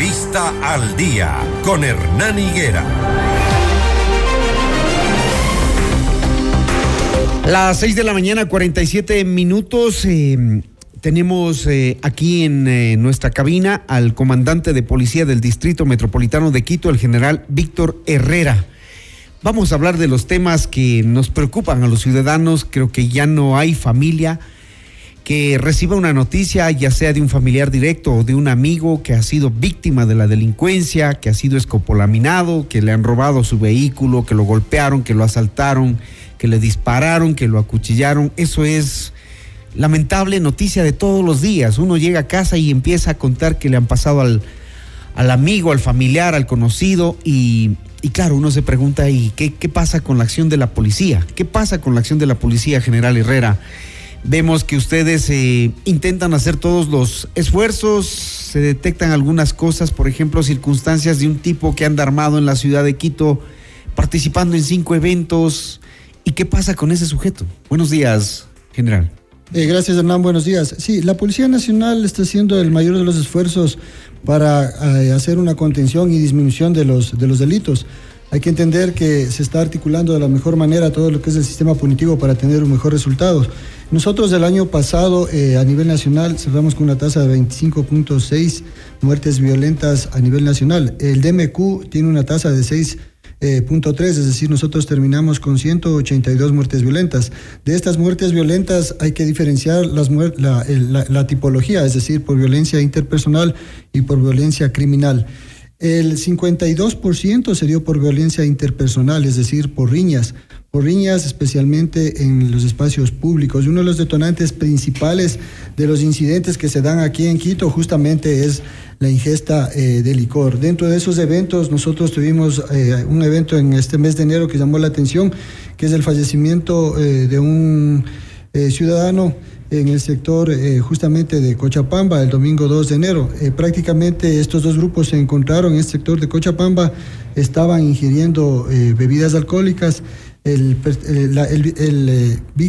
Entrevista al día con Hernán Higuera. Las 6 de la mañana, 47 minutos. Eh, tenemos eh, aquí en eh, nuestra cabina al comandante de policía del Distrito Metropolitano de Quito, el general Víctor Herrera. Vamos a hablar de los temas que nos preocupan a los ciudadanos. Creo que ya no hay familia que reciba una noticia, ya sea de un familiar directo o de un amigo que ha sido víctima de la delincuencia, que ha sido escopolaminado, que le han robado su vehículo, que lo golpearon, que lo asaltaron, que le dispararon, que lo acuchillaron. Eso es lamentable noticia de todos los días. Uno llega a casa y empieza a contar que le han pasado al, al amigo, al familiar, al conocido y, claro, uno se pregunta, ¿y qué, qué pasa con la acción de la policía? ¿Qué pasa con la acción de la policía, general Herrera? Vemos que ustedes eh, intentan hacer todos los esfuerzos, se detectan algunas cosas, por ejemplo, circunstancias de un tipo que anda armado en la ciudad de Quito, participando en cinco eventos. ¿Y qué pasa con ese sujeto? Buenos días, general. Eh, gracias, Hernán. Buenos días. Sí, la Policía Nacional está haciendo el mayor de los esfuerzos para eh, hacer una contención y disminución de los, de los delitos. Hay que entender que se está articulando de la mejor manera todo lo que es el sistema punitivo para tener un mejor resultado. Nosotros el año pasado eh, a nivel nacional cerramos con una tasa de 25.6 muertes violentas a nivel nacional. El DMQ tiene una tasa de 6 eh, punto 3, es decir, nosotros terminamos con 182 muertes violentas. De estas muertes violentas hay que diferenciar la, la, tipología, es decir, por violencia interpersonal y por violencia criminal. El 52% se dio por violencia interpersonal, es decir, por riñas por riñas, especialmente en los espacios públicos. Uno de los detonantes principales de los incidentes que se dan aquí en Quito justamente es la ingesta eh, de licor. Dentro de esos eventos, nosotros tuvimos eh, un evento en este mes de enero que llamó la atención, que es el fallecimiento eh, de un ciudadano en el sector justamente de Cochapamba el domingo 2 de enero. prácticamente estos dos grupos se encontraron en el sector de Cochapamba, estaban ingiriendo bebidas alcohólicas. El, el,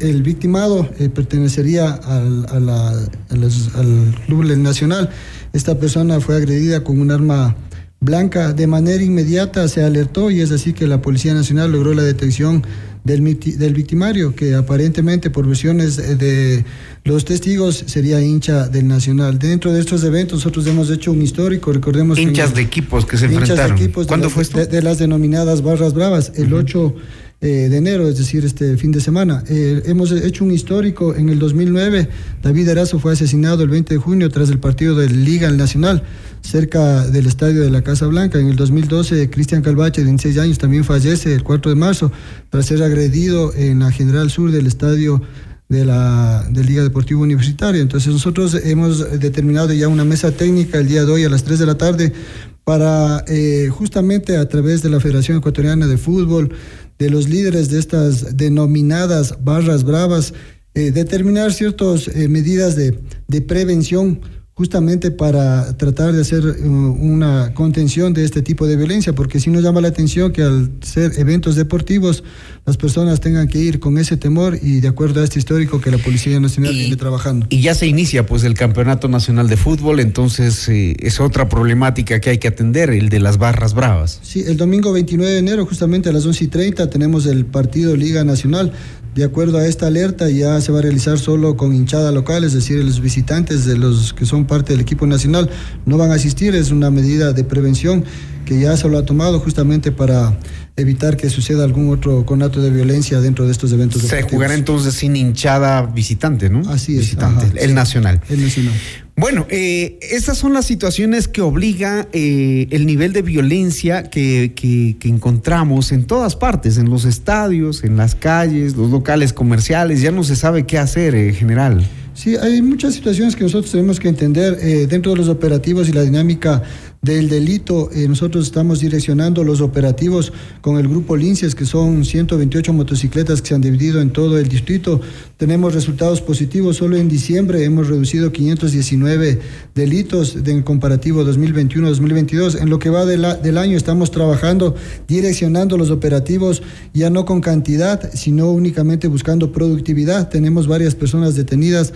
el, victimado pertenecería al, al Club Nacional esta persona fue agredida con un arma blanca. De manera inmediata se alertó y es así que la Policía Nacional logró la detección del, del victimario, que aparentemente por versiones de los testigos sería hincha del Nacional. Dentro de estos eventos nosotros hemos hecho un histórico, recordemos... Hinchas de equipos que se enfrentaron. De equipos ¿Cuándo fue esto? De, las denominadas barras bravas, el 8 eh, de enero, es decir, este fin de semana. Eh, hemos hecho un histórico en el 2009. David Erazo fue asesinado el 20 de junio tras el partido de Liga Nacional cerca del estadio de la Casa Blanca. En el 2012, Cristian Calvache, de 26 años, también fallece el 4 de marzo tras ser agredido en la General Sur del estadio de la Liga Deportiva Universitaria. Entonces nosotros hemos determinado ya una mesa técnica el día de hoy a las 3 de la tarde para eh, justamente a través de la Federación Ecuatoriana de Fútbol, de los líderes de estas denominadas barras bravas, eh, determinar ciertas eh, medidas de, de prevención justamente para tratar de hacer uh, una contención de este tipo de violencia, porque si nos llama la atención que al ser eventos deportivos las personas tengan que ir con ese temor y de acuerdo a este histórico que la Policía Nacional viene trabajando. Y ya se inicia pues el Campeonato Nacional de Fútbol, entonces eh, es otra problemática que hay que atender, el de las barras bravas. Sí, el domingo 29 de enero, justamente a las 11 y 30, tenemos el partido Liga Nacional. De acuerdo a esta alerta, ya se va a realizar solo con hinchada local, es decir, los visitantes de los que son parte del equipo nacional no van a asistir. Es una medida de prevención que ya se lo ha tomado justamente para evitar que suceda algún otro conato de violencia dentro de estos eventos. Se jugará entonces sin hinchada visitante, ¿no? Así es. Visitante, el nacional. El nacional. Bueno, eh, estas son las situaciones que obliga eh, el nivel de violencia que, que, encontramos en todas partes, en los estadios, en las calles, los locales comerciales, ya no se sabe qué hacer en general. Sí, hay muchas situaciones que nosotros tenemos que entender eh, dentro de los operativos y la dinámica del delito. Eh, nosotros estamos direccionando los operativos con el grupo Linces, que son 128 motocicletas que se han dividido en todo el distrito. Tenemos resultados positivos. Solo en diciembre hemos reducido 519 delitos en comparativo 2021-2022. En lo que va del año estamos trabajando, direccionando los operativos ya no con cantidad, sino únicamente buscando productividad. Tenemos varias personas detenidas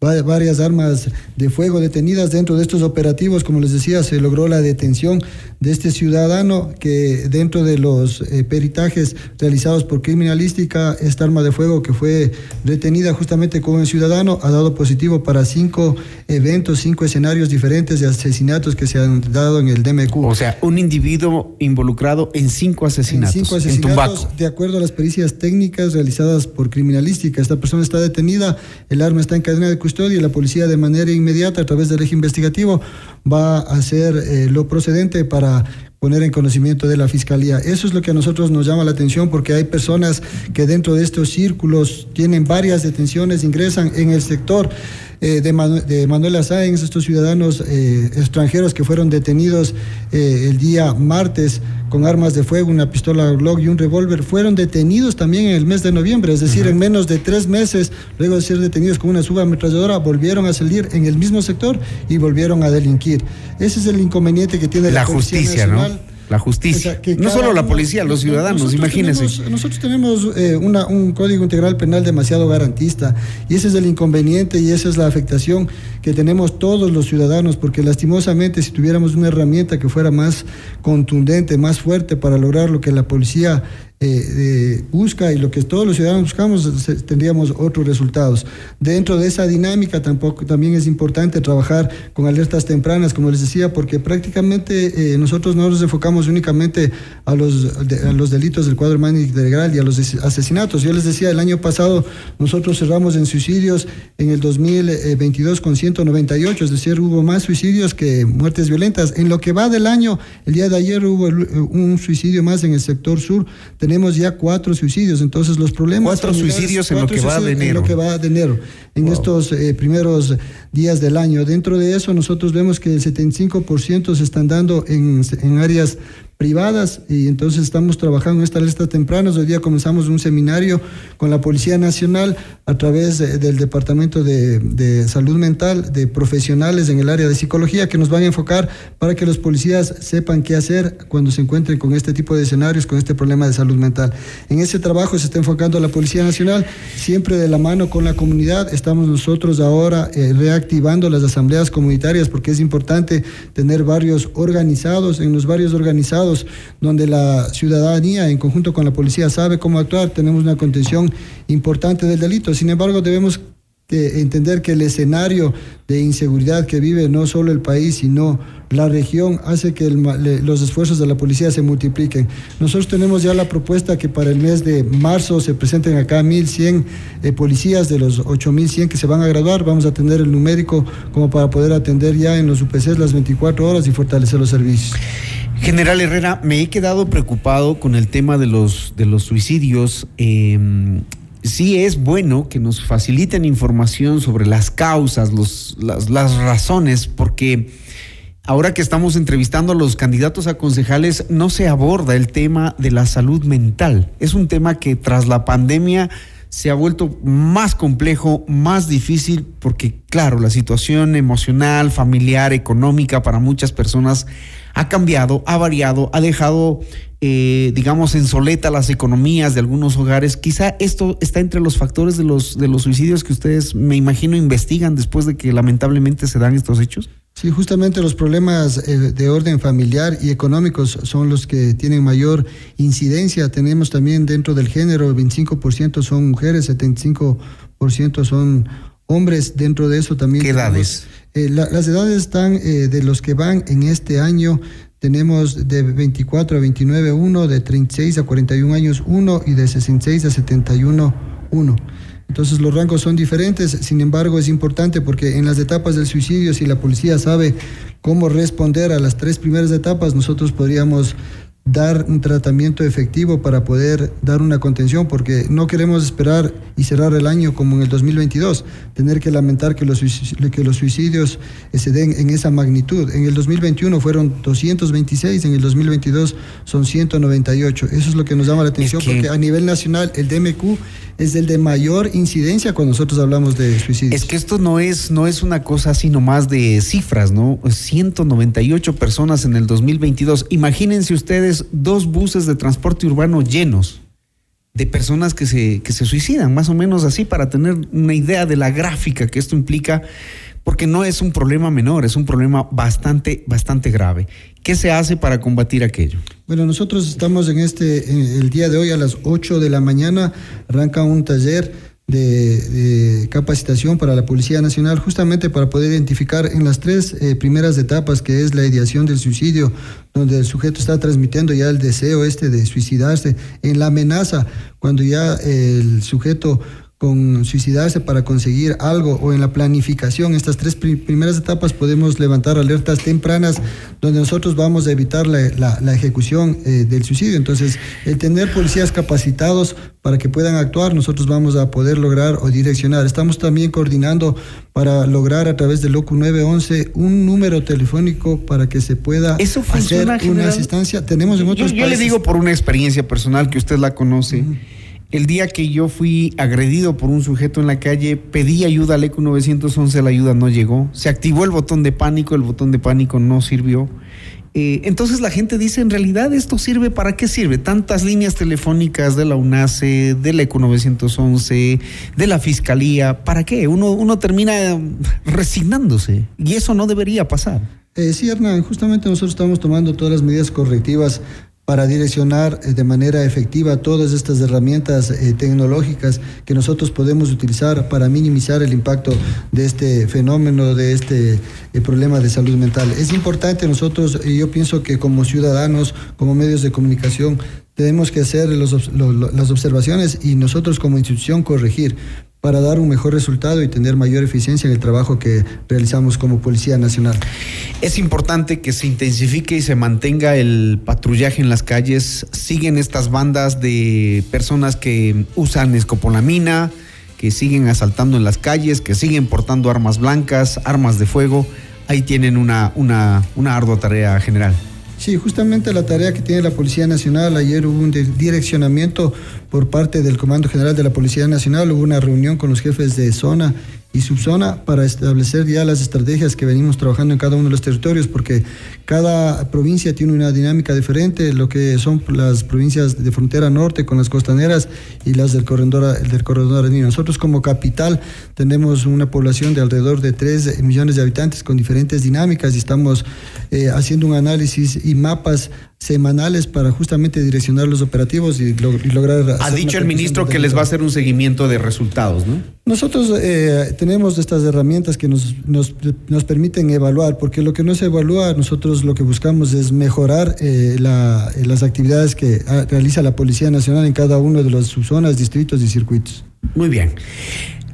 varias armas de fuego detenidas dentro de estos operativos. Como les decía, se logró la detención de este ciudadano que dentro de los eh, peritajes realizados por criminalística, esta arma de fuego que fue detenida justamente con el ciudadano ha dado positivo para cinco eventos, cinco escenarios diferentes de asesinatos que se han dado en el DMQ. O sea, un individuo involucrado en cinco asesinatos. En cinco asesinatos, de acuerdo a las pericias técnicas realizadas por criminalística. Esta persona está detenida, el arma está en cadena de custodia y la policía de manera inmediata a través del eje investigativo va a hacer eh, lo procedente para poner en conocimiento de la fiscalía. Eso es lo que a nosotros nos llama la atención porque hay personas que dentro de estos círculos tienen varias detenciones, ingresan en el sector eh, de, de, Manuela Sáenz, estos ciudadanos eh, extranjeros que fueron detenidos el día martes con armas de fuego, una pistola Glock y un revólver, fueron detenidos también en el mes de noviembre, es decir, en menos de tres meses, luego de ser detenidos con una subametralladora, volvieron a salir en el mismo sector y volvieron a delinquir. Ese es el inconveniente que tiene la, justicia Nacional la justicia. no solo la policía, los ciudadanos, imagínense. nosotros tenemos eh, un código integral penal demasiado garantista y ese es el inconveniente y esa es la afectación que tenemos todos los ciudadanos, porque lastimosamente si tuviéramos una herramienta que fuera más contundente, más fuerte para lograr lo que la policía eh, busca y lo que todos los ciudadanos buscamos, tendríamos otros resultados. Dentro de esa dinámica tampoco, también es importante trabajar con alertas tempranas, como les decía, porque prácticamente eh, nosotros no nos enfocamos únicamente a los, a los delitos del cuadro humano integral y a los asesinatos. Yo les decía, el año pasado nosotros cerramos en suicidios en el 2022 con 198, es decir, hubo más suicidios que muertes violentas. En lo que va del año, el día de ayer hubo un suicidio más en el sector sur tenemos ya cuatro suicidios. Entonces los problemas... Cuatro suicidios en lo que va de enero. En lo que va de enero, en estos eh, primeros días del año. Dentro de eso nosotros vemos que el 75% se están dando en, en áreas privadas y entonces estamos trabajando en estas listas tempranas. Hoy día comenzamos un seminario con la Policía Nacional a través del Departamento de, Salud Mental, de profesionales en el área de psicología que nos van a enfocar para que los policías sepan qué hacer cuando se encuentren con este tipo de escenarios, con este problema de salud mental. En ese trabajo se está enfocando la Policía Nacional, siempre de la mano con la comunidad. Estamos nosotros ahora eh, reactivando las asambleas comunitarias porque es importante tener barrios organizados. En los barrios organizados donde la ciudadanía en conjunto con la policía sabe cómo actuar, tenemos una contención importante del delito. Sin embargo, debemos entender que el escenario de inseguridad que vive no solo el país, sino la región, hace que los esfuerzos de la policía se multipliquen. Nosotros tenemos ya la propuesta que para el mes de marzo se presenten acá 1.100 eh, policías de los 8.100 que se van a graduar. Vamos a tener el numérico como para poder atender ya en los UPCs las 24 horas y fortalecer los servicios. General Herrera, me he quedado preocupado con el tema de los, de los suicidios. Em, sí es bueno que nos faciliten información sobre las causas, los, las, las, razones, porque ahora que estamos entrevistando a los candidatos a concejales, no se aborda el tema de la salud mental. Es un tema que tras la pandemia se ha vuelto más complejo, más difícil, porque claro, la situación emocional, familiar, económica para muchas personas ha cambiado, ha variado, ha dejado, eh, digamos, en soleta las economías de algunos hogares. Quizá esto está entre los factores de los, de los suicidios que ustedes, me imagino, investigan después de que lamentablemente se dan estos hechos. Sí, justamente los problemas eh, de orden familiar y económicos son los que tienen mayor incidencia. Tenemos también dentro del género, el 25% son mujeres, 75% son hombres. Dentro de eso también... ¿Qué edades? Eh, las edades están eh, de los que van en este año. Tenemos de 24 a 29 uno, de 36 a 41 años uno y de 66 a 71 uno. Entonces los rangos son diferentes, sin embargo es importante porque en las etapas del suicidio, si la policía sabe cómo responder a las tres primeras etapas, nosotros podríamos dar un tratamiento efectivo para poder dar una contención, porque no queremos esperar y cerrar el año como en el 2022, tener que lamentar que los, que los suicidios se den en esa magnitud. En el 2021 fueron 226, en el 2022 son 198. Eso es lo que nos llama la atención, porque a nivel nacional el DMQ es el de mayor incidencia cuando nosotros hablamos de suicidios. Es que esto no es, no es una cosa así nomás de cifras, ¿no? 198 personas en el 2022. Imagínense ustedes dos buses de transporte urbano llenos. de personas que se, que se suicidan, más o menos así, para tener una idea de la gráfica que esto implica, porque no es un problema menor, es un problema bastante, bastante grave. ¿Qué se hace para combatir aquello? Bueno, nosotros estamos en este, en el día de hoy a las 8 de la mañana, arranca un taller de, capacitación para la Policía Nacional, justamente para poder identificar en las tres eh, primeras etapas, que es la ideación del suicidio, donde el sujeto está transmitiendo ya el deseo este de suicidarse, en la amenaza, cuando ya el sujeto con suicidarse para conseguir algo o en la planificación, estas tres primeras etapas podemos levantar alertas tempranas donde nosotros vamos a evitar la, ejecución eh, del suicidio. Entonces, el tener policías capacitados para que puedan actuar, nosotros vamos a poder lograr o direccionar. Estamos también coordinando para lograr a través del LOCU 911 un número telefónico para que se pueda hacer una asistencia. Tenemos en otros yo, le digo por una experiencia personal que usted la conoce. El día que yo fui agredido por un sujeto en la calle, pedí ayuda al ECO 911, la ayuda no llegó. Se activó el botón de pánico, el botón de pánico no sirvió. Eh, entonces la gente dice, en realidad esto sirve, ¿para qué sirve? Tantas líneas telefónicas de la UNACE, del ECO 911, de la Fiscalía, ¿para qué? Uno, uno termina resignándose y eso no debería pasar. Eh, sí, Hernán, justamente nosotros estamos tomando todas las medidas correctivas para direccionar eh, de manera efectiva todas estas herramientas eh, tecnológicas que nosotros podemos utilizar para minimizar el impacto de este fenómeno, de este eh, problema de salud mental. Es importante nosotros, y yo pienso que como ciudadanos, como medios de comunicación, tenemos que hacer las observaciones y nosotros como institución corregir para dar un mejor resultado y tener mayor eficiencia en el trabajo que realizamos como Policía Nacional. Es importante que se intensifique y se mantenga el patrullaje en las calles. Siguen estas bandas de personas que usan escopolamina, que siguen asaltando en las calles, que siguen portando armas blancas, armas de fuego. Ahí tienen una, una, una ardua tarea general. Sí, justamente la tarea que tiene la Policía Nacional, ayer hubo un direccionamiento por parte del Comando General de la Policía Nacional, hubo una reunión con los jefes de zona y subzona para establecer ya las estrategias que venimos trabajando en cada uno de los territorios, porque cada provincia tiene una dinámica diferente, lo que son las provincias de frontera norte con las costaneras y las del corredor, del corredor andino. Nosotros como capital tenemos una población de alrededor de 3 millones de habitantes con diferentes dinámicas y estamos eh, haciendo un análisis y mapas semanales para justamente direccionar los operativos y, lograr... Ha dicho el ministro que les va a hacer un seguimiento de resultados, ¿no? Nosotros eh, tenemos estas herramientas que nos, nos, nos, permiten evaluar, porque lo que no se evalúa, nosotros lo que buscamos es mejorar eh, la, las actividades que ah, realiza la Policía Nacional en cada uno de las subzonas, distritos y circuitos. Muy bien.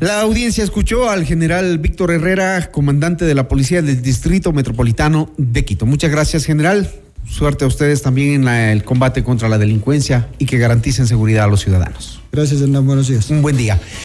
La audiencia escuchó al general Víctor Herrera, comandante de la Policía del Distrito Metropolitano de Quito. Muchas gracias, general. Suerte a ustedes también en el combate contra la delincuencia y que garanticen seguridad a los ciudadanos. Gracias, Hernán. Buenos días. Un buen día.